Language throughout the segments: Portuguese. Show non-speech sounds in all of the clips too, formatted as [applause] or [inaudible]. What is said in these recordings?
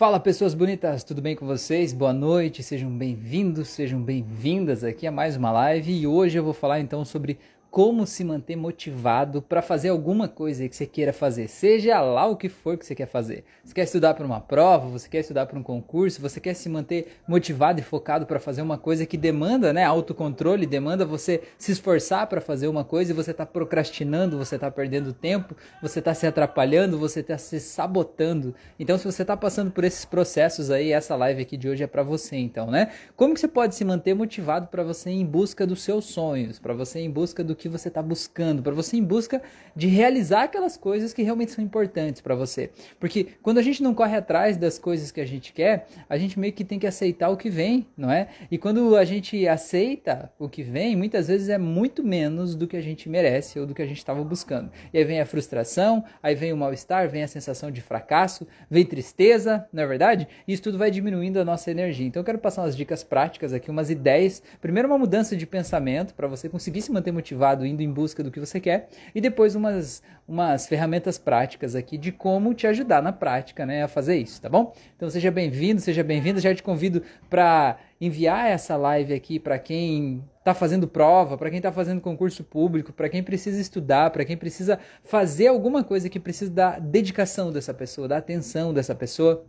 Fala pessoas bonitas, tudo bem com vocês? Boa noite, sejam bem-vindos, sejam bem-vindas aqui a mais uma live e hoje eu vou falar então sobre como se manter motivado para fazer alguma coisa que você queira fazer, seja lá o que for que você quer fazer. Você quer estudar para uma prova, você quer estudar para um concurso, você quer se manter motivado e focado para fazer uma coisa que demanda, né, autocontrole, demanda você se esforçar para fazer uma coisa e você está procrastinando, você está perdendo tempo, você está se atrapalhando, você está se sabotando. Então, se você está passando por esses processos aí, essa live aqui de hoje é para você, então, né? Como que você pode se manter motivado para você ir em busca dos seus sonhos, para você ir em busca do que você está buscando, para você em busca de realizar aquelas coisas que realmente são importantes para você. Porque quando a gente não corre atrás das coisas que a gente quer, a gente meio que tem que aceitar o que vem, não é? E quando a gente aceita o que vem, muitas vezes é muito menos do que a gente merece ou do que a gente estava buscando. E aí vem a frustração, aí vem o mal-estar, vem a sensação de fracasso, vem tristeza, não é verdade? E isso tudo vai diminuindo a nossa energia. Então eu quero passar umas dicas práticas aqui, umas ideias. Primeiro uma mudança de pensamento para você conseguir se manter motivado indo em busca do que você quer, e depois umas, umas ferramentas práticas aqui de como te ajudar na prática né, a fazer isso, tá bom? Então seja bem-vindo, seja bem-vinda. Já te convido para enviar essa live aqui para quem está fazendo prova, para quem está fazendo concurso público, para quem precisa estudar, para quem precisa fazer alguma coisa que precisa da dedicação dessa pessoa, da atenção dessa pessoa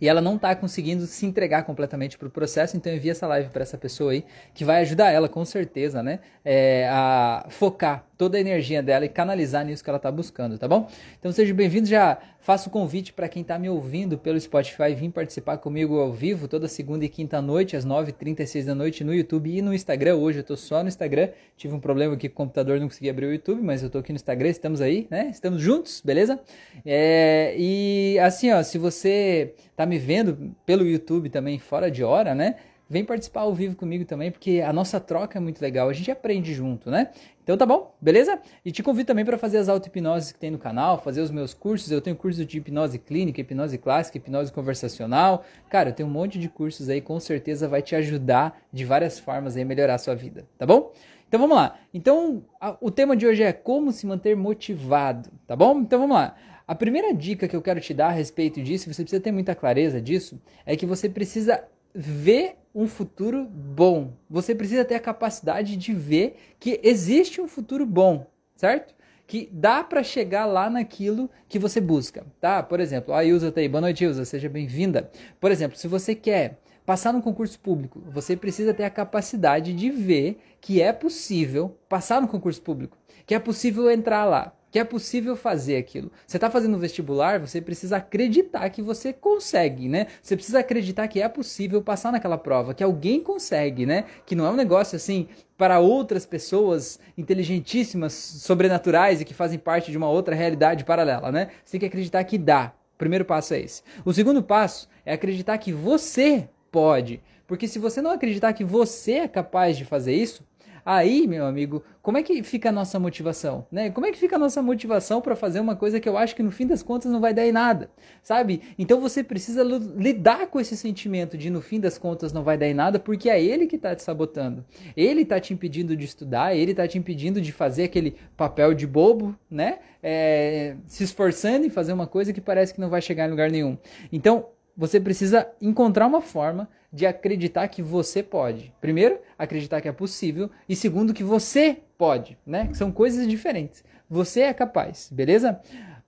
e ela não está conseguindo se entregar completamente para o processo, então envia essa live para essa pessoa aí, que vai ajudar ela com certeza, né, é, a focar toda a energia dela e canalizar nisso que ela está buscando, tá bom? Então seja bem-vindo, já faço o convite para quem está me ouvindo pelo Spotify vir participar comigo ao vivo toda segunda e quinta noite às 9h36 da noite no YouTube e no Instagram. Hoje eu estou só no Instagram, tive um problema aqui com o computador, não consegui abrir o YouTube, mas eu estou aqui no Instagram, estamos aí, né? Estamos juntos, beleza? É, e assim, ó, se você está me vendo pelo YouTube também fora de hora, né? vem participar ao vivo comigo também, porque a nossa troca é muito legal, a gente aprende junto, né? Então tá bom, beleza? E te convido também para fazer as auto-hipnoses que tem no canal, fazer os meus cursos. Eu tenho curso de hipnose clínica, hipnose clássica, hipnose conversacional. Cara, eu tenho um monte de cursos aí, com certeza vai te ajudar de várias formas aí a melhorar a sua vida, tá bom? Então vamos lá. Então, a, o tema de hoje é como se manter motivado, tá bom? Então vamos lá. A primeira dica que eu quero te dar a respeito disso, você precisa ter muita clareza disso, é que você precisa ver um futuro bom. Você precisa ter a capacidade de ver que existe um futuro bom, certo? Que dá para chegar lá naquilo que você busca, tá? Por exemplo, a Ilza tá aí. Boa noite, Ilza. Seja bem-vinda. Por exemplo, se você quer passar no concurso público, você precisa ter a capacidade de ver que é possível passar no concurso público, que é possível entrar lá que é possível fazer aquilo. Você está fazendo vestibular, você precisa acreditar que você consegue, né? Você precisa acreditar que é possível passar naquela prova, que alguém consegue, né? Que não é um negócio assim para outras pessoas inteligentíssimas, sobrenaturais e que fazem parte de uma outra realidade paralela, né? Você tem que acreditar que dá. O primeiro passo é esse. O segundo passo é acreditar que você pode. Porque se você não acreditar que você é capaz de fazer isso, Aí, meu amigo, como é que fica a nossa motivação? Né? Como é que fica a nossa motivação para fazer uma coisa que eu acho que no fim das contas não vai dar em nada? Sabe? Então você precisa lidar com esse sentimento de no fim das contas não vai dar em nada, porque é ele que está te sabotando. Ele está te impedindo de estudar, ele está te impedindo de fazer aquele papel de bobo, né? É, se esforçando em fazer uma coisa que parece que não vai chegar em lugar nenhum. Então, você precisa encontrar uma forma de acreditar que você pode. Primeiro, acreditar que é possível e segundo que você pode, né? São coisas diferentes. Você é capaz, beleza?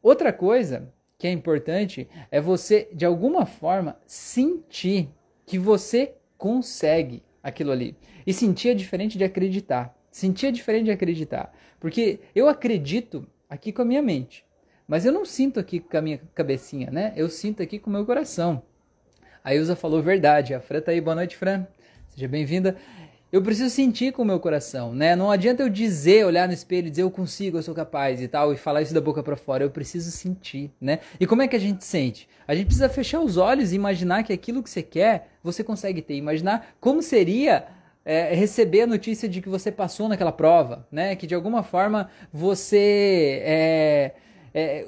Outra coisa que é importante é você de alguma forma sentir que você consegue aquilo ali. E sentir é diferente de acreditar. Sentir é diferente de acreditar, porque eu acredito aqui com a minha mente, mas eu não sinto aqui com a minha cabecinha, né? Eu sinto aqui com o meu coração. A Ilza falou verdade. A Fran tá aí, boa noite, Fran. Seja bem-vinda. Eu preciso sentir com o meu coração, né? Não adianta eu dizer, olhar no espelho e dizer eu consigo, eu sou capaz e tal, e falar isso da boca para fora. Eu preciso sentir, né? E como é que a gente sente? A gente precisa fechar os olhos e imaginar que aquilo que você quer, você consegue ter. Imaginar como seria é, receber a notícia de que você passou naquela prova, né? Que de alguma forma você é, é,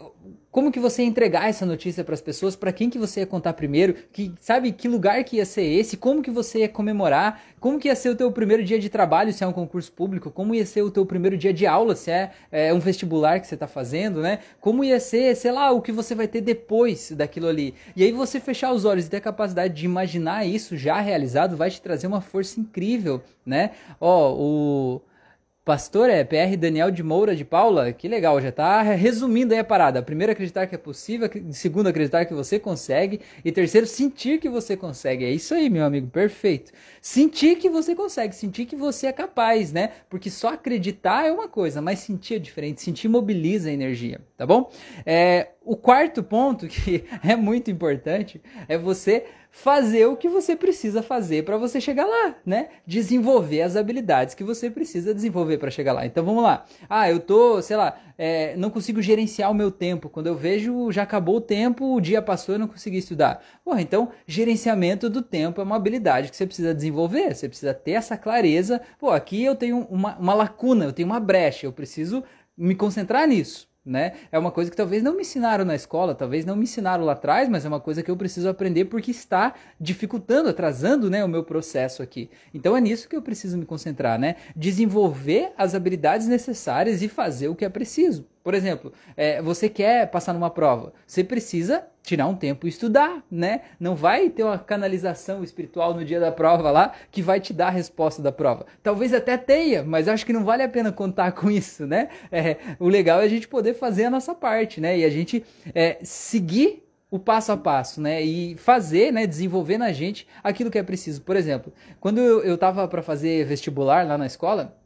como que você ia entregar essa notícia para as pessoas, para quem que você ia contar primeiro, que sabe que lugar que ia ser esse, como que você ia comemorar, como que ia ser o teu primeiro dia de trabalho se é um concurso público, como ia ser o teu primeiro dia de aula se é, é um vestibular que você está fazendo, né? Como ia ser, sei lá, o que você vai ter depois daquilo ali. E aí você fechar os olhos e ter a capacidade de imaginar isso já realizado vai te trazer uma força incrível, né? Ó, o Pastor é PR Daniel de Moura de Paula, que legal, já tá resumindo aí a parada. Primeiro, acreditar que é possível, segundo, acreditar que você consegue, e terceiro, sentir que você consegue. É isso aí, meu amigo, perfeito. Sentir que você consegue, sentir que você é capaz, né? Porque só acreditar é uma coisa, mas sentir é diferente, sentir mobiliza a energia, tá bom? É, o quarto ponto, que [laughs] é muito importante, é você fazer o que você precisa fazer para você chegar lá, né? Desenvolver as habilidades que você precisa desenvolver para chegar lá. Então vamos lá. Ah, eu tô, sei lá, é, não consigo gerenciar o meu tempo. Quando eu vejo, já acabou o tempo, o dia passou e eu não consegui estudar. Bom, então gerenciamento do tempo é uma habilidade que você precisa desenvolver. Você precisa ter essa clareza. Pô, aqui eu tenho uma, uma lacuna, eu tenho uma brecha, eu preciso me concentrar nisso né? É uma coisa que talvez não me ensinaram na escola, talvez não me ensinaram lá atrás, mas é uma coisa que eu preciso aprender porque está dificultando, atrasando, né, o meu processo aqui. Então é nisso que eu preciso me concentrar, né? Desenvolver as habilidades necessárias e fazer o que é preciso. Por exemplo, é, você quer passar numa prova, você precisa tirar um tempo e estudar, né? Não vai ter uma canalização espiritual no dia da prova lá que vai te dar a resposta da prova. Talvez até tenha, mas acho que não vale a pena contar com isso, né? É, o legal é a gente poder fazer a nossa parte, né? E a gente é, seguir o passo a passo, né? E fazer, né? Desenvolver na gente aquilo que é preciso. Por exemplo, quando eu, eu tava para fazer vestibular lá na escola,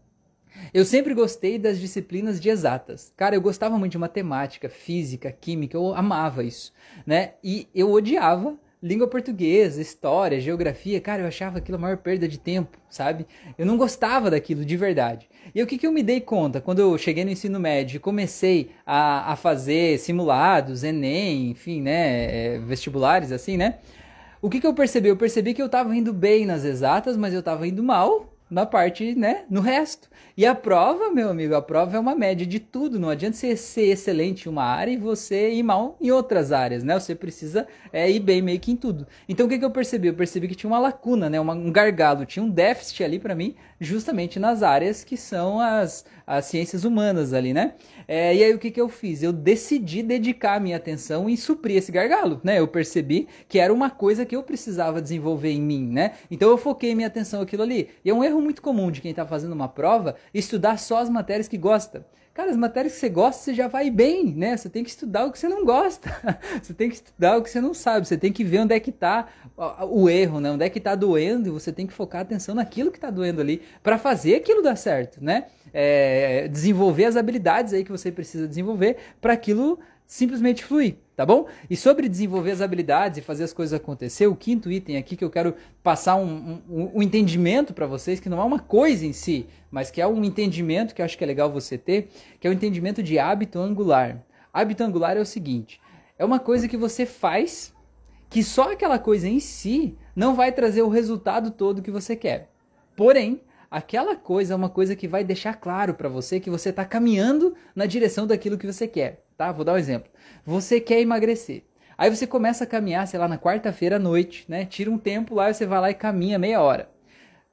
eu sempre gostei das disciplinas de exatas. Cara, eu gostava muito de matemática, física, química, eu amava isso, né? E eu odiava língua portuguesa, história, geografia. Cara, eu achava aquilo a maior perda de tempo, sabe? Eu não gostava daquilo de verdade. E o que, que eu me dei conta quando eu cheguei no ensino médio e comecei a, a fazer simulados, Enem, enfim, né? É, vestibulares, assim, né? O que, que eu percebi? Eu percebi que eu estava indo bem nas exatas, mas eu estava indo mal na parte, né, no resto. E a prova, meu amigo, a prova é uma média de tudo. Não adianta você ser excelente em uma área e você ir mal em outras áreas, né? Você precisa é, ir bem meio que em tudo. Então o que, que eu percebi? Eu percebi que tinha uma lacuna, né, uma, um gargalo, tinha um déficit ali para mim, justamente nas áreas que são as, as ciências humanas ali, né? É, e aí o que, que eu fiz? Eu decidi dedicar a minha atenção e suprir esse gargalo, né? Eu percebi que era uma coisa que eu precisava desenvolver em mim, né? Então eu foquei minha atenção aquilo ali. E é um erro muito comum de quem está fazendo uma prova estudar só as matérias que gosta. Cara, as matérias que você gosta, você já vai bem, né? Você tem que estudar o que você não gosta. [laughs] você tem que estudar o que você não sabe. Você tem que ver onde é que está o erro, né? Onde é que está doendo e você tem que focar a atenção naquilo que está doendo ali para fazer aquilo dar certo, né? É, desenvolver as habilidades aí que você precisa desenvolver para aquilo simplesmente fluir, tá bom? E sobre desenvolver as habilidades e fazer as coisas acontecer, o quinto item aqui que eu quero passar um, um, um entendimento para vocês, que não é uma coisa em si, mas que é um entendimento que eu acho que é legal você ter, que é o entendimento de hábito angular. Hábito angular é o seguinte, é uma coisa que você faz que só aquela coisa em si não vai trazer o resultado todo que você quer. Porém, aquela coisa é uma coisa que vai deixar claro para você que você está caminhando na direção daquilo que você quer tá? Vou dar um exemplo. Você quer emagrecer. Aí você começa a caminhar, sei lá, na quarta-feira à noite, né? Tira um tempo lá e você vai lá e caminha meia hora.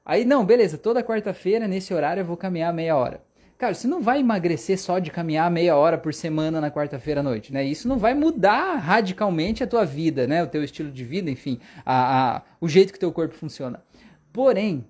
Aí, não, beleza, toda quarta-feira, nesse horário, eu vou caminhar meia hora. Cara, você não vai emagrecer só de caminhar meia hora por semana na quarta-feira à noite, né? Isso não vai mudar radicalmente a tua vida, né? O teu estilo de vida, enfim, a, a, o jeito que teu corpo funciona. Porém,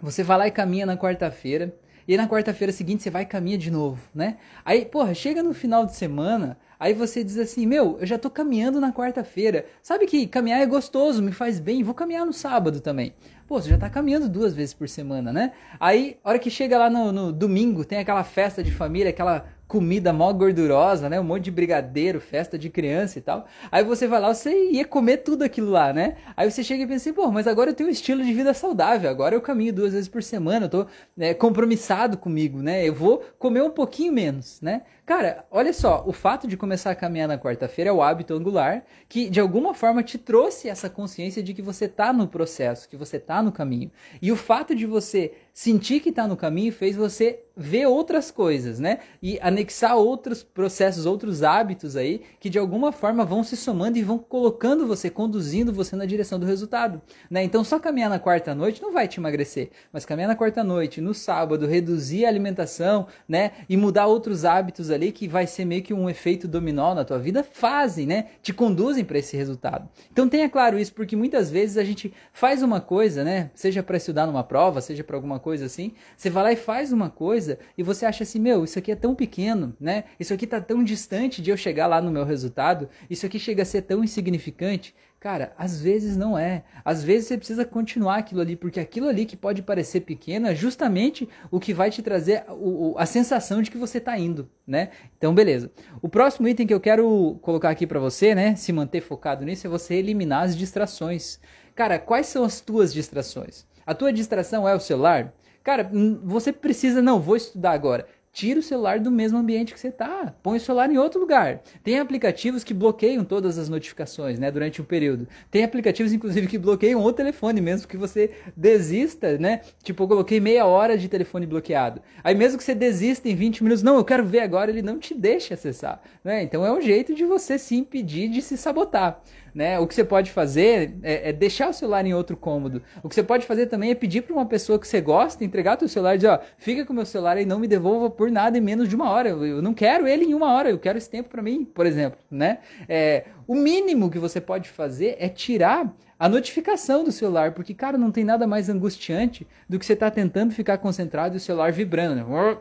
você vai lá e caminha na quarta-feira, e na quarta-feira seguinte você vai e caminha de novo, né? Aí, porra, chega no final de semana, aí você diz assim: Meu, eu já tô caminhando na quarta-feira. Sabe que caminhar é gostoso, me faz bem, vou caminhar no sábado também. Pô, você já tá caminhando duas vezes por semana, né? Aí, hora que chega lá no, no domingo, tem aquela festa de família, aquela comida mó gordurosa, né? Um monte de brigadeiro, festa de criança e tal. Aí você vai lá, você ia comer tudo aquilo lá, né? Aí você chega e pensa assim, pô, mas agora eu tenho um estilo de vida saudável, agora eu caminho duas vezes por semana, eu tô né, compromissado comigo, né? Eu vou comer um pouquinho menos, né? Cara, olha só, o fato de começar a caminhar na quarta-feira é o hábito angular que de alguma forma te trouxe essa consciência de que você está no processo, que você está no caminho. E o fato de você sentir que está no caminho fez você ver outras coisas, né? E anexar outros processos, outros hábitos aí que de alguma forma vão se somando e vão colocando você, conduzindo você na direção do resultado, né? Então só caminhar na quarta noite não vai te emagrecer, mas caminhar na quarta noite, no sábado, reduzir a alimentação, né? E mudar outros hábitos ali que vai ser meio que um efeito dominó na tua vida, fazem, né? Te conduzem para esse resultado. Então tenha claro isso, porque muitas vezes a gente faz uma coisa, né? Seja para estudar numa prova, seja para alguma coisa assim, você vai lá e faz uma coisa e você acha assim, meu, isso aqui é tão pequeno, né? Isso aqui tá tão distante de eu chegar lá no meu resultado, isso aqui chega a ser tão insignificante. Cara, às vezes não é. Às vezes você precisa continuar aquilo ali, porque aquilo ali que pode parecer pequeno é justamente o que vai te trazer o, a sensação de que você está indo, né? Então, beleza. O próximo item que eu quero colocar aqui para você, né, se manter focado nisso, é você eliminar as distrações. Cara, quais são as tuas distrações? A tua distração é o celular? Cara, hum, você precisa, não, vou estudar agora. Tira o celular do mesmo ambiente que você está. Põe o celular em outro lugar. Tem aplicativos que bloqueiam todas as notificações, né, durante um período. Tem aplicativos, inclusive, que bloqueiam o telefone mesmo que você desista, né? Tipo, eu coloquei meia hora de telefone bloqueado. Aí mesmo que você desista em 20 minutos, não, eu quero ver agora, ele não te deixa acessar, né? Então é um jeito de você se impedir de se sabotar. Né? O que você pode fazer é, é, deixar o celular em outro cômodo. O que você pode fazer também é pedir para uma pessoa que você gosta, entregar o seu celular e dizer, ó, fica com o meu celular e não me devolva por nada em menos de uma hora. Eu, eu não quero ele em uma hora, eu quero esse tempo para mim, por exemplo, né? É, o mínimo que você pode fazer é tirar a notificação do celular, porque, cara, não tem nada mais angustiante do que você estar tá tentando ficar concentrado e o celular vibrando, né?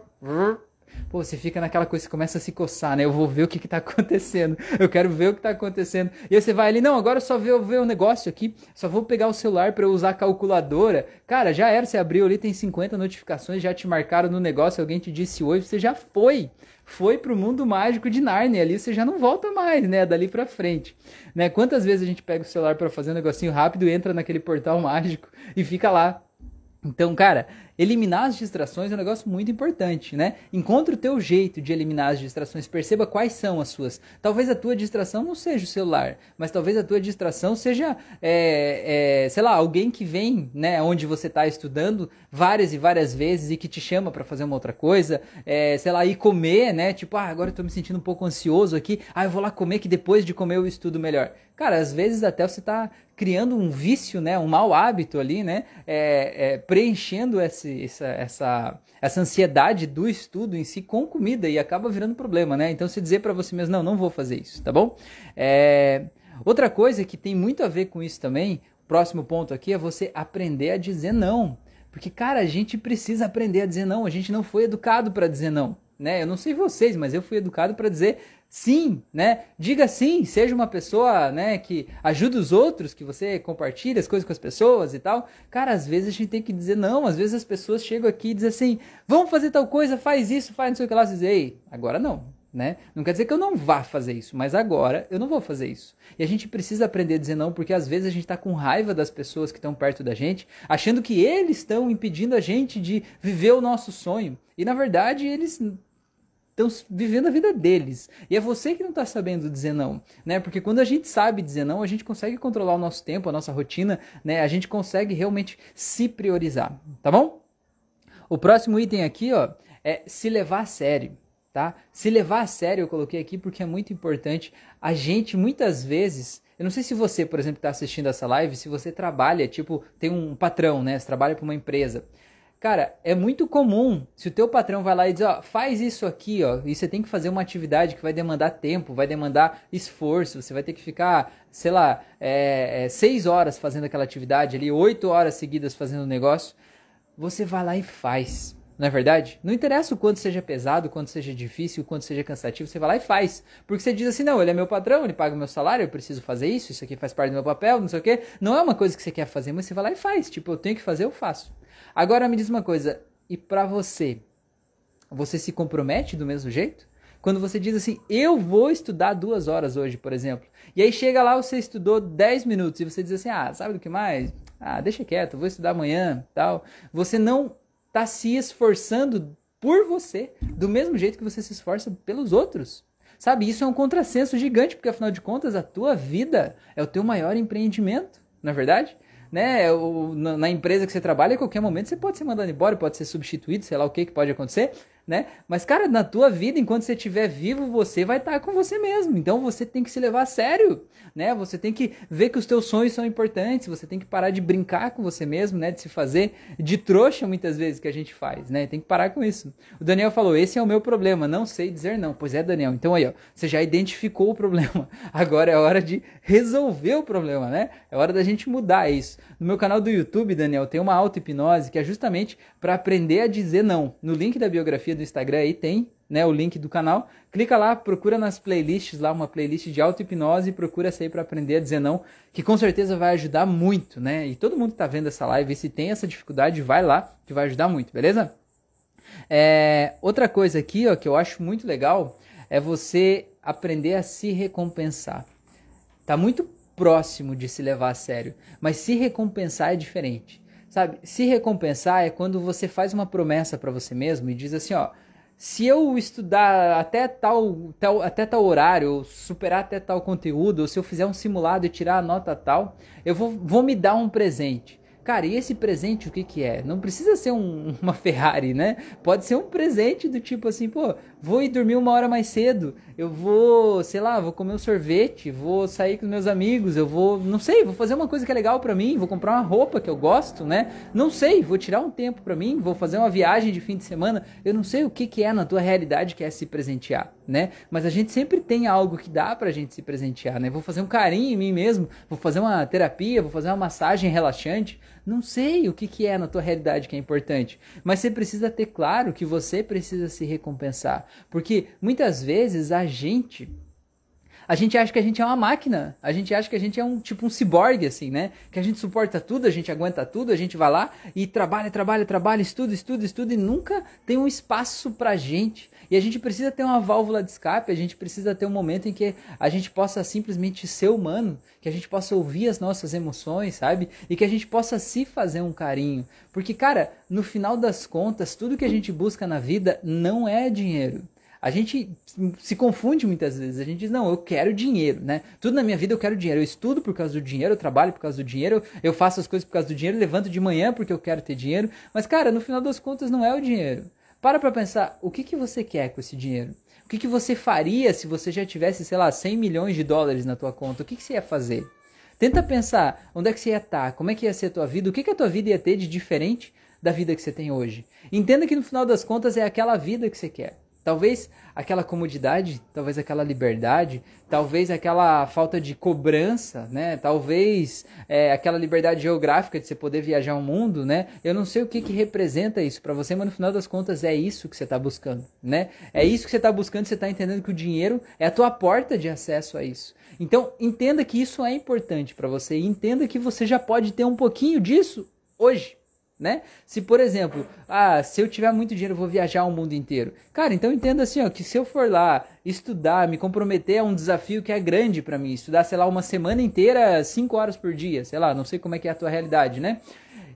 Pô, você fica naquela coisa, você começa a se coçar, né? Eu vou ver o que, que tá acontecendo. Eu quero ver o que tá acontecendo. E aí você vai ali, não, agora eu só vou ver o negócio aqui, só vou pegar o celular para eu usar a calculadora. Cara, já era, você abriu ali, tem 50 notificações, já te marcaram no negócio, alguém te disse oi, você já foi. Foi pro mundo mágico de Narnia ali, você já não volta mais, né? Dali pra frente. Né? Quantas vezes a gente pega o celular para fazer um negocinho rápido, entra naquele portal mágico e fica lá então, cara, eliminar as distrações é um negócio muito importante, né? Encontre o teu jeito de eliminar as distrações, perceba quais são as suas. Talvez a tua distração não seja o celular, mas talvez a tua distração seja, é, é, sei lá, alguém que vem, né, onde você está estudando várias e várias vezes e que te chama para fazer uma outra coisa, é, sei lá, ir comer, né? Tipo, ah, agora eu tô me sentindo um pouco ansioso aqui, ah, eu vou lá comer que depois de comer eu estudo melhor. Cara, às vezes até você está criando um vício, né, um mau hábito ali, né, é, é, preenchendo esse, essa, essa, essa ansiedade do estudo em si com comida e acaba virando problema, né? Então, se dizer para você mesmo, não, não vou fazer isso, tá bom? É, outra coisa que tem muito a ver com isso também, próximo ponto aqui é você aprender a dizer não. Porque, cara, a gente precisa aprender a dizer não. A gente não foi educado para dizer não. Né? Eu não sei vocês, mas eu fui educado para dizer sim, né? Diga sim, seja uma pessoa, né, que ajuda os outros, que você compartilha as coisas com as pessoas e tal. Cara, às vezes a gente tem que dizer não, às vezes as pessoas chegam aqui e dizem assim: "Vamos fazer tal coisa, faz isso, faz não sei o que lá", você diz: "Ei, agora não". Né? Não quer dizer que eu não vá fazer isso, mas agora eu não vou fazer isso. E a gente precisa aprender a dizer não, porque às vezes a gente está com raiva das pessoas que estão perto da gente, achando que eles estão impedindo a gente de viver o nosso sonho. E na verdade eles estão vivendo a vida deles. E é você que não está sabendo dizer não, né? Porque quando a gente sabe dizer não, a gente consegue controlar o nosso tempo, a nossa rotina, né? A gente consegue realmente se priorizar, tá bom? O próximo item aqui, ó, é se levar a sério, tá? Se levar a sério, eu coloquei aqui porque é muito importante. A gente muitas vezes eu não sei se você, por exemplo, está assistindo essa live, se você trabalha, tipo, tem um patrão, né? Você trabalha para uma empresa. Cara, é muito comum se o teu patrão vai lá e diz, ó, faz isso aqui, ó, e você tem que fazer uma atividade que vai demandar tempo, vai demandar esforço, você vai ter que ficar, sei lá, é, é, seis horas fazendo aquela atividade ali, oito horas seguidas fazendo o negócio, você vai lá e faz. Não é verdade? Não interessa o quanto seja pesado, o quanto seja difícil, o quanto seja cansativo, você vai lá e faz. Porque você diz assim, não, ele é meu patrão, ele paga o meu salário, eu preciso fazer isso, isso aqui faz parte do meu papel, não sei o quê. Não é uma coisa que você quer fazer, mas você vai lá e faz. Tipo, eu tenho que fazer, eu faço. Agora me diz uma coisa, e para você, você se compromete do mesmo jeito? Quando você diz assim, eu vou estudar duas horas hoje, por exemplo, e aí chega lá, você estudou 10 minutos e você diz assim, ah, sabe do que mais? Ah, deixa quieto, vou estudar amanhã, tal. Você não está se esforçando por você, do mesmo jeito que você se esforça pelos outros. Sabe, isso é um contrassenso gigante, porque afinal de contas a tua vida é o teu maior empreendimento, não é verdade? Né, o, na, na, empresa que você trabalha, a qualquer momento você pode ser mandado embora, pode ser substituído, sei lá o que, que pode acontecer né? Mas, cara, na tua vida, enquanto você estiver vivo, você vai estar com você mesmo. Então você tem que se levar a sério, né? Você tem que ver que os teus sonhos são importantes, você tem que parar de brincar com você mesmo, né? De se fazer de trouxa muitas vezes que a gente faz, né? Tem que parar com isso. O Daniel falou: esse é o meu problema, não sei dizer não. Pois é, Daniel. Então aí, ó, você já identificou o problema. [laughs] Agora é hora de resolver o problema, né? É hora da gente mudar isso. No meu canal do YouTube, Daniel, tem uma auto-hipnose que é justamente para aprender a dizer não. No link da biografia do Instagram aí tem né, o link do canal. Clica lá, procura nas playlists lá uma playlist de auto-hipnose e procura essa aí para aprender a dizer não, que com certeza vai ajudar muito, né? E todo mundo que tá vendo essa live, se tem essa dificuldade, vai lá, que vai ajudar muito, beleza? É, outra coisa aqui, ó, que eu acho muito legal é você aprender a se recompensar. Tá muito próximo de se levar a sério, mas se recompensar é diferente. Sabe? Se recompensar é quando você faz uma promessa para você mesmo e diz assim, ó, se eu estudar até tal, tal, até tal horário, ou superar até tal conteúdo, ou se eu fizer um simulado e tirar a nota tal, eu vou, vou me dar um presente. Cara, e esse presente o que que é? Não precisa ser um, [laughs] uma Ferrari, né? Pode ser um presente do tipo assim, pô, vou ir dormir uma hora mais cedo, eu vou, sei lá, vou comer um sorvete, vou sair com meus amigos, eu vou, não sei, vou fazer uma coisa que é legal para mim, vou comprar uma roupa que eu gosto, né? Não sei, vou tirar um tempo para mim, vou fazer uma viagem de fim de semana. Eu não sei o que que é na tua realidade que é se presentear, né? Mas a gente sempre tem algo que dá pra gente se presentear, né? Vou fazer um carinho em mim mesmo, vou fazer uma terapia, vou fazer uma massagem relaxante. Não sei o que que é na tua realidade que é importante, mas você precisa ter claro que você precisa se recompensar, porque muitas vezes a gente a gente acha que a gente é uma máquina, a gente acha que a gente é um tipo um ciborgue, assim, né? Que a gente suporta tudo, a gente aguenta tudo, a gente vai lá e trabalha, trabalha, trabalha, estuda, estuda, estuda e nunca tem um espaço pra gente. E a gente precisa ter uma válvula de escape, a gente precisa ter um momento em que a gente possa simplesmente ser humano, que a gente possa ouvir as nossas emoções, sabe? E que a gente possa se fazer um carinho. Porque, cara, no final das contas, tudo que a gente busca na vida não é dinheiro. A gente se confunde muitas vezes. A gente diz, não, eu quero dinheiro, né? Tudo na minha vida eu quero dinheiro. Eu estudo por causa do dinheiro, eu trabalho por causa do dinheiro, eu faço as coisas por causa do dinheiro, levanto de manhã porque eu quero ter dinheiro. Mas, cara, no final das contas não é o dinheiro. Para pra pensar, o que, que você quer com esse dinheiro? O que, que você faria se você já tivesse, sei lá, 100 milhões de dólares na tua conta? O que, que você ia fazer? Tenta pensar onde é que você ia estar, como é que ia ser a tua vida, o que, que a tua vida ia ter de diferente da vida que você tem hoje. Entenda que no final das contas é aquela vida que você quer. Talvez aquela comodidade, talvez aquela liberdade, talvez aquela falta de cobrança, né? Talvez é, aquela liberdade geográfica de você poder viajar o mundo, né? Eu não sei o que, que representa isso para você, mas no final das contas é isso que você está buscando, né? É isso que você está buscando, você está entendendo que o dinheiro é a tua porta de acesso a isso. Então entenda que isso é importante para você e entenda que você já pode ter um pouquinho disso hoje né? Se, por exemplo, ah, se eu tiver muito dinheiro, eu vou viajar o mundo inteiro. Cara, então entenda assim, ó, que se eu for lá estudar, me comprometer a um desafio que é grande para mim, estudar, sei lá, uma semana inteira, cinco horas por dia, sei lá, não sei como é que é a tua realidade, né?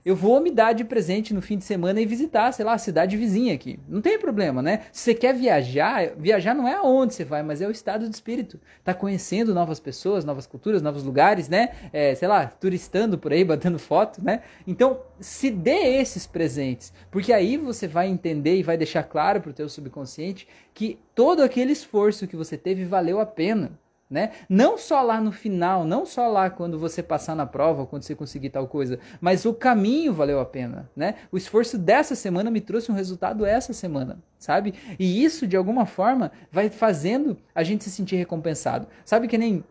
Eu vou me dar de presente no fim de semana e visitar, sei lá, a cidade vizinha aqui. Não tem problema, né? Se você quer viajar, viajar não é aonde você vai, mas é o estado de espírito. Tá conhecendo novas pessoas, novas culturas, novos lugares, né? É, sei lá, turistando por aí, [laughs] batendo foto, né? Então, se dê esses presentes, porque aí você vai entender e vai deixar claro pro teu subconsciente que todo aquele esforço que você teve valeu a pena. Né? Não só lá no final, não só lá quando você passar na prova, quando você conseguir tal coisa, mas o caminho valeu a pena, né? O esforço dessa semana me trouxe um resultado essa semana, sabe? E isso de alguma forma vai fazendo a gente se sentir recompensado. Sabe que nem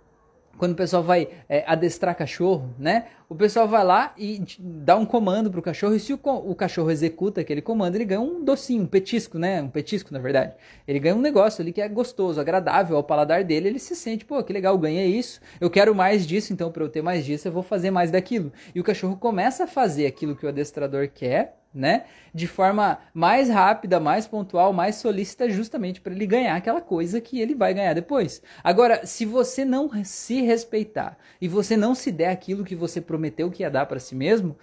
quando o pessoal vai é, adestrar cachorro, né? O pessoal vai lá e dá um comando pro cachorro, e se o, o, cachorro executa aquele comando, ele ganha um docinho, um petisco, né? Um petisco, na verdade. Ele ganha um negócio ali que é gostoso, agradável ao paladar dele, ele se sente, pô, que legal, ganhei isso, eu quero mais disso, então para eu ter mais disso, eu vou fazer mais daquilo. E o cachorro começa a fazer aquilo que o adestrador quer, né? De forma mais rápida, mais pontual, mais solícita, justamente para ele ganhar aquela coisa que ele vai ganhar depois. Agora, se você não se respeitar e você não se der aquilo que você prometeu que ia dar para si mesmo,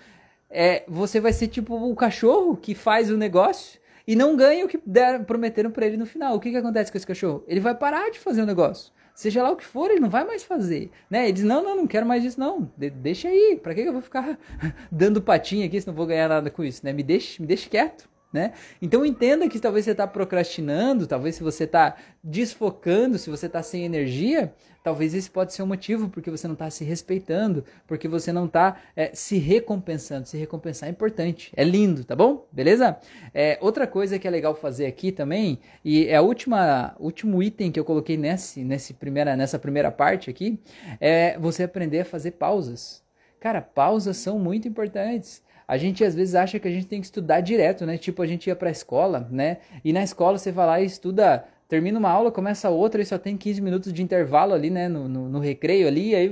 é, você vai ser tipo o cachorro que faz o negócio e não ganha o que prometeram para ele no final. O que, que acontece com esse cachorro? Ele vai parar de fazer o negócio. Seja lá o que for, ele não vai mais fazer. Né? Ele diz: Não, não, não quero mais isso, não. De deixa aí. Para que, eu vou ficar [laughs] dando patinha aqui se não vou ganhar nada com isso? Né? Me, deixe, me deixe quieto. Né? Então entenda que talvez você está procrastinando, talvez se você está desfocando, se você está sem energia, talvez esse pode ser um motivo porque você não está se respeitando, porque você não está é, se recompensando. Se recompensar é importante, é lindo, tá bom? Beleza? É, outra coisa que é legal fazer aqui também, e é última último item que eu coloquei nesse, nesse primeira, nessa primeira parte aqui, é você aprender a fazer pausas. Cara, pausas são muito importantes a gente às vezes acha que a gente tem que estudar direto, né? Tipo, a gente ia pra escola, né? E na escola você vai lá e estuda, termina uma aula, começa outra e só tem 15 minutos de intervalo ali, né? No, no, no recreio ali, aí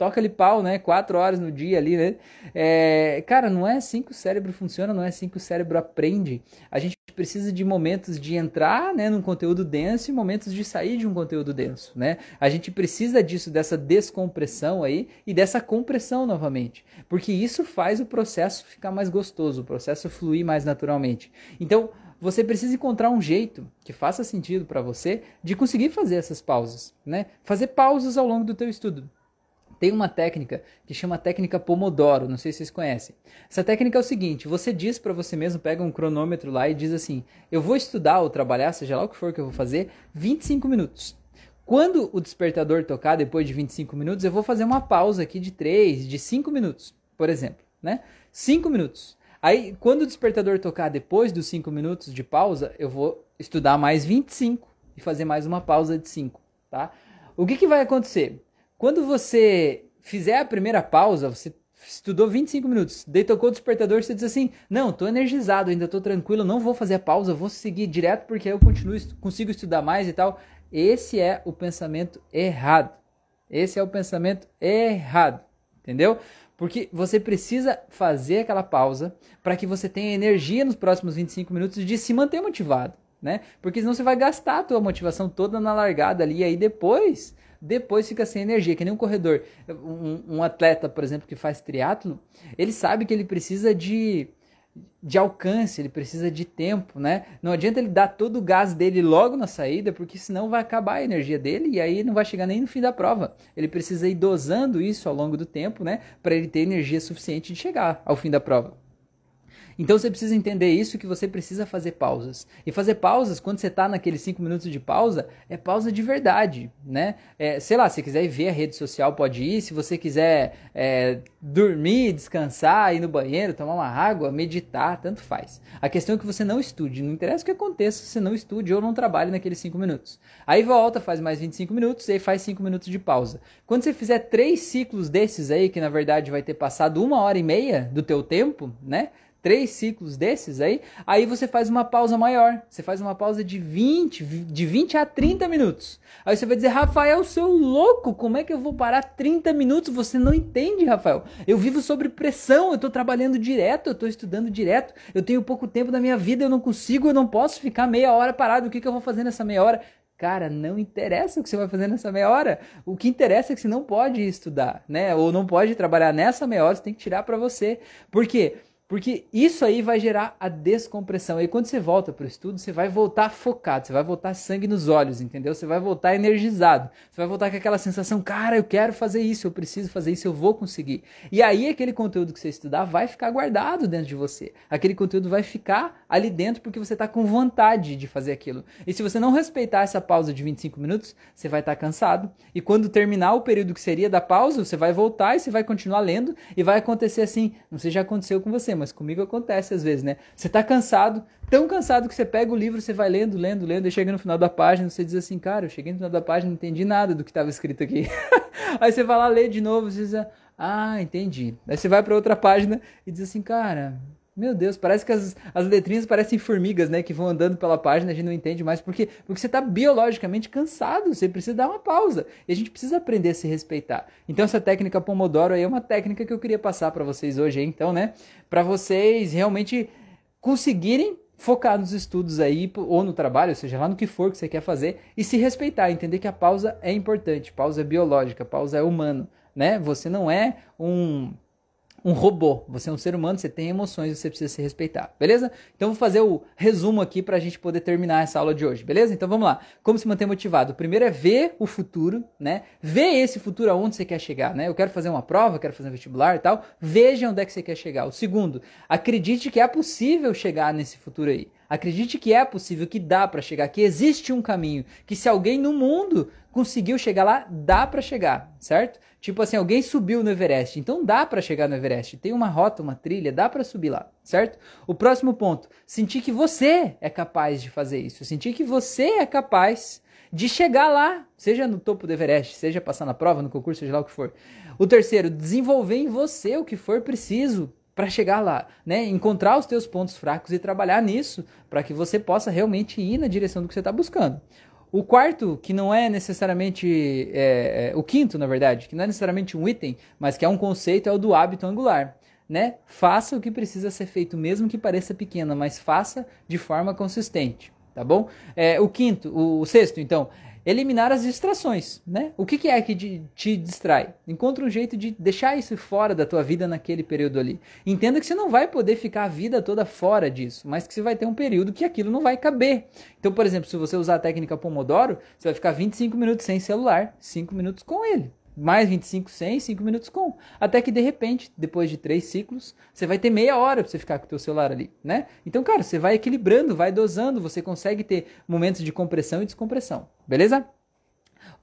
toca ali pau, né? Quatro horas no dia ali, né? É, cara, não é assim que o cérebro funciona, não é assim que o cérebro aprende. A gente precisa de momentos de entrar, né, num conteúdo denso e momentos de sair de um conteúdo denso, né? A gente precisa disso, dessa descompressão aí e dessa compressão novamente, porque isso faz o processo ficar mais gostoso, o processo fluir mais naturalmente. Então, você precisa encontrar um jeito que faça sentido para você de conseguir fazer essas pausas, né? Fazer pausas ao longo do teu estudo. Tem uma técnica que chama técnica Pomodoro, não sei se vocês conhecem. Essa técnica é o seguinte: você diz para você mesmo, pega um cronômetro lá e diz assim: eu vou estudar ou trabalhar, seja lá o que for que eu vou fazer, 25 minutos. Quando o despertador tocar depois de 25 minutos, eu vou fazer uma pausa aqui de 3, de 5 minutos, por exemplo, né? 5 minutos. Aí, quando o despertador tocar depois dos 5 minutos de pausa, eu vou estudar mais 25 e fazer mais uma pausa de 5, tá? O que, que vai acontecer? Quando você fizer a primeira pausa, você estudou 25 minutos, daí tocou o despertador, você diz assim: Não, tô energizado, ainda tô tranquilo, não vou fazer a pausa, vou seguir direto porque eu continuo, consigo estudar mais e tal. Esse é o pensamento errado. Esse é o pensamento errado. Entendeu? Porque você precisa fazer aquela pausa para que você tenha energia nos próximos 25 minutos de se manter motivado, né? Porque senão você vai gastar a tua motivação toda na largada ali e aí depois depois fica sem energia, que nem um corredor. Um, um atleta, por exemplo, que faz triatlo, ele sabe que ele precisa de, de alcance, ele precisa de tempo, né? Não adianta ele dar todo o gás dele logo na saída, porque senão vai acabar a energia dele e aí não vai chegar nem no fim da prova. Ele precisa ir dosando isso ao longo do tempo, né? Para ele ter energia suficiente de chegar ao fim da prova. Então você precisa entender isso que você precisa fazer pausas. E fazer pausas, quando você está naqueles 5 minutos de pausa, é pausa de verdade, né? É, sei lá, se quiser ir ver a rede social, pode ir. Se você quiser é, dormir, descansar, ir no banheiro, tomar uma água, meditar, tanto faz. A questão é que você não estude. Não interessa o que aconteça se você não estude ou não trabalhe naqueles 5 minutos. Aí volta, faz mais 25 minutos e aí faz 5 minutos de pausa. Quando você fizer três ciclos desses aí, que na verdade vai ter passado uma hora e meia do teu tempo, né? Três ciclos desses aí, aí você faz uma pausa maior. Você faz uma pausa de 20, de 20 a 30 minutos. Aí você vai dizer, Rafael, seu louco, como é que eu vou parar 30 minutos? Você não entende, Rafael. Eu vivo sob pressão, eu estou trabalhando direto, eu estou estudando direto, eu tenho pouco tempo da minha vida, eu não consigo, eu não posso ficar meia hora parado. O que, que eu vou fazer nessa meia hora? Cara, não interessa o que você vai fazer nessa meia hora. O que interessa é que você não pode estudar, né? Ou não pode trabalhar nessa meia hora, você tem que tirar para você. Por quê? Porque isso aí vai gerar a descompressão. E quando você volta para o estudo, você vai voltar focado, você vai voltar sangue nos olhos, entendeu? Você vai voltar energizado. Você vai voltar com aquela sensação, cara, eu quero fazer isso, eu preciso fazer isso, eu vou conseguir. E aí aquele conteúdo que você estudar vai ficar guardado dentro de você. Aquele conteúdo vai ficar ali dentro porque você está com vontade de fazer aquilo. E se você não respeitar essa pausa de 25 minutos, você vai estar tá cansado. E quando terminar o período que seria da pausa, você vai voltar e você vai continuar lendo e vai acontecer assim. Não sei se já aconteceu com você, mas comigo acontece às vezes, né? Você tá cansado, tão cansado que você pega o livro, você vai lendo, lendo, lendo, e chega no final da página, você diz assim, cara, eu cheguei no final da página, não entendi nada do que estava escrito aqui. [laughs] Aí você vai lá ler de novo, você diz, ah, entendi. Aí você vai para outra página e diz assim, cara, meu Deus, parece que as, as letrinhas parecem formigas, né? Que vão andando pela página, a gente não entende mais. Por quê? Porque você está biologicamente cansado, você precisa dar uma pausa. E a gente precisa aprender a se respeitar. Então, essa técnica Pomodoro aí é uma técnica que eu queria passar para vocês hoje, então, né? Para vocês realmente conseguirem focar nos estudos aí, ou no trabalho, ou seja, lá no que for que você quer fazer, e se respeitar, entender que a pausa é importante, pausa é biológica, pausa é humano, né? Você não é um um robô, você é um ser humano, você tem emoções, você precisa se respeitar, beleza? Então vou fazer o resumo aqui para a gente poder terminar essa aula de hoje, beleza? Então vamos lá. Como se manter motivado? O primeiro é ver o futuro, né? Ver esse futuro aonde você quer chegar, né? Eu quero fazer uma prova, quero fazer um vestibular e tal. Veja onde é que você quer chegar. O segundo, acredite que é possível chegar nesse futuro aí. Acredite que é possível, que dá para chegar, que existe um caminho, que se alguém no mundo conseguiu chegar lá, dá para chegar, certo? Tipo assim, alguém subiu no Everest, então dá para chegar no Everest. Tem uma rota, uma trilha, dá para subir lá, certo? O próximo ponto, sentir que você é capaz de fazer isso, sentir que você é capaz de chegar lá, seja no topo do Everest, seja passar na prova, no concurso, seja lá o que for. O terceiro, desenvolver em você o que for preciso para chegar lá, né? Encontrar os teus pontos fracos e trabalhar nisso para que você possa realmente ir na direção do que você está buscando. O quarto, que não é necessariamente. É, é, o quinto, na verdade, que não é necessariamente um item, mas que é um conceito, é o do hábito angular. Né? Faça o que precisa ser feito, mesmo que pareça pequena, mas faça de forma consistente. Tá bom? É, o quinto, o, o sexto, então, eliminar as distrações, né? O que, que é que te distrai? Encontre um jeito de deixar isso fora da tua vida naquele período ali. Entenda que você não vai poder ficar a vida toda fora disso, mas que você vai ter um período que aquilo não vai caber. Então, por exemplo, se você usar a técnica Pomodoro, você vai ficar 25 minutos sem celular, 5 minutos com ele mais 25 sem, 5 minutos com. Até que de repente, depois de três ciclos, você vai ter meia hora para você ficar com o teu celular ali, né? Então, cara, você vai equilibrando, vai dosando, você consegue ter momentos de compressão e descompressão, beleza?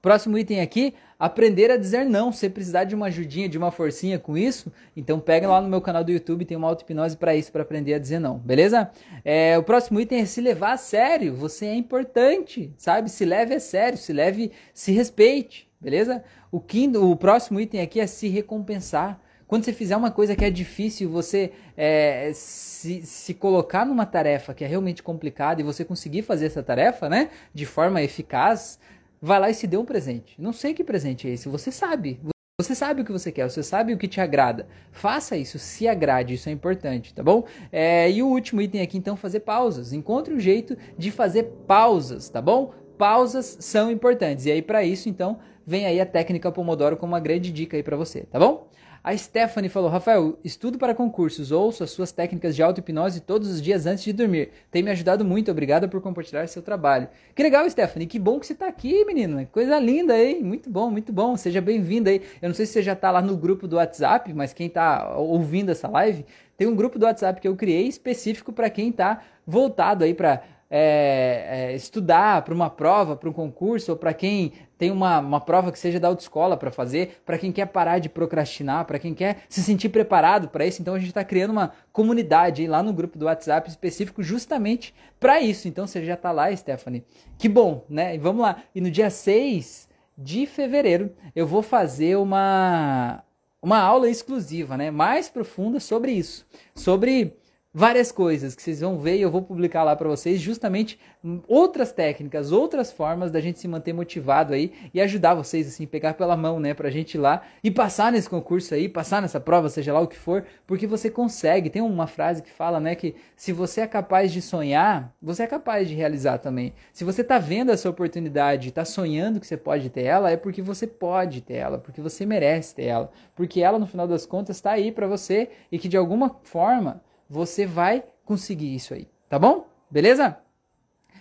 Próximo item aqui, aprender a dizer não. Se precisar de uma ajudinha, de uma forcinha com isso, então pega lá no meu canal do YouTube, tem uma auto-hipnose para isso, para aprender a dizer não, beleza? É, o próximo item é se levar a sério. Você é importante, sabe? Se leve a sério, se leve, se respeite, beleza? O, quinto, o próximo item aqui é se recompensar. Quando você fizer uma coisa que é difícil, você é, se, se colocar numa tarefa que é realmente complicada e você conseguir fazer essa tarefa, né, de forma eficaz, vai lá e se dê um presente. Não sei que presente é esse, você sabe. Você sabe o que você quer, você sabe o que te agrada. Faça isso, se agrade, isso é importante, tá bom? É, e o último item aqui, então, fazer pausas. Encontre um jeito de fazer pausas, tá bom? Pausas são importantes. E aí, para isso, então, vem aí a técnica Pomodoro como uma grande dica aí para você, tá bom? A Stephanie falou: Rafael, estudo para concursos, ouço as suas técnicas de auto-hipnose todos os dias antes de dormir. Tem me ajudado muito, obrigada por compartilhar seu trabalho. Que legal, Stephanie, que bom que você está aqui, menina. Coisa linda, hein? Muito bom, muito bom. Seja bem-vinda aí. Eu não sei se você já está lá no grupo do WhatsApp, mas quem está ouvindo essa live, tem um grupo do WhatsApp que eu criei específico para quem está voltado aí para é, é, estudar para uma prova, para um concurso, ou para quem tem uma, uma prova que seja da autoescola para fazer, para quem quer parar de procrastinar, para quem quer se sentir preparado para isso. Então a gente está criando uma comunidade lá no grupo do WhatsApp específico justamente para isso. Então você já está lá, Stephanie. Que bom, né? E vamos lá. E no dia 6 de fevereiro eu vou fazer uma, uma aula exclusiva, né? Mais profunda sobre isso. Sobre várias coisas que vocês vão ver e eu vou publicar lá para vocês justamente outras técnicas, outras formas da gente se manter motivado aí e ajudar vocês assim, pegar pela mão, né, pra gente ir lá e passar nesse concurso aí, passar nessa prova, seja lá o que for, porque você consegue. Tem uma frase que fala, né, que se você é capaz de sonhar, você é capaz de realizar também. Se você tá vendo essa oportunidade, tá sonhando que você pode ter ela, é porque você pode ter ela, porque você merece ter ela, porque ela no final das contas está aí para você e que de alguma forma você vai conseguir isso aí, tá bom? Beleza?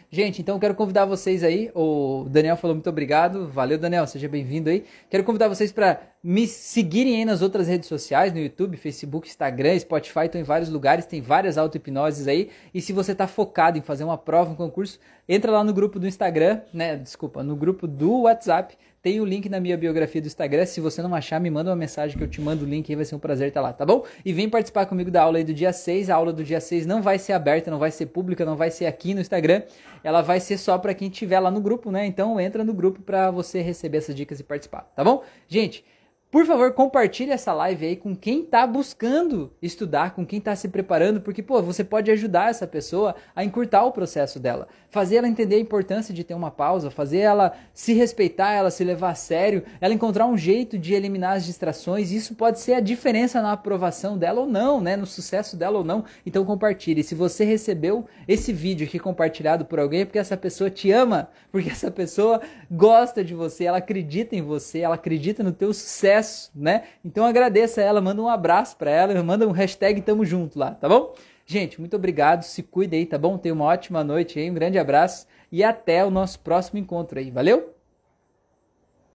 Gente, então quero convidar vocês aí. O Daniel falou muito obrigado. Valeu, Daniel. Seja bem-vindo aí. Quero convidar vocês para me seguirem aí nas outras redes sociais, no YouTube, Facebook, Instagram, Spotify, estão em vários lugares, tem várias auto-hipnoses aí. E se você está focado em fazer uma prova, um concurso, entra lá no grupo do Instagram, né? Desculpa, no grupo do WhatsApp. Tem o link na minha biografia do Instagram. Se você não achar, me manda uma mensagem que eu te mando o link aí, vai ser um prazer estar lá, tá bom? E vem participar comigo da aula aí do dia 6. A aula do dia 6 não vai ser aberta, não vai ser pública, não vai ser aqui no Instagram. Ela vai ser só para quem estiver lá no grupo, né? Então entra no grupo para você receber essas dicas e participar, tá bom? Gente, por favor, compartilhe essa live aí com quem está buscando estudar, com quem está se preparando, porque pô, você pode ajudar essa pessoa a encurtar o processo dela, fazer ela entender a importância de ter uma pausa, fazer ela se respeitar, ela se levar a sério, ela encontrar um jeito de eliminar as distrações. Isso pode ser a diferença na aprovação dela ou não, né, no sucesso dela ou não. Então compartilhe. Se você recebeu esse vídeo aqui compartilhado por alguém, é porque essa pessoa te ama, porque essa pessoa gosta de você, ela acredita em você, ela acredita no teu sucesso sucesso, né? Então agradeça ela, manda um abraço para ela, manda um hashtag tamo junto lá, tá bom? Gente, muito obrigado, se cuide aí, tá bom? Tenha uma ótima noite aí, um grande abraço e até o nosso próximo encontro aí, valeu?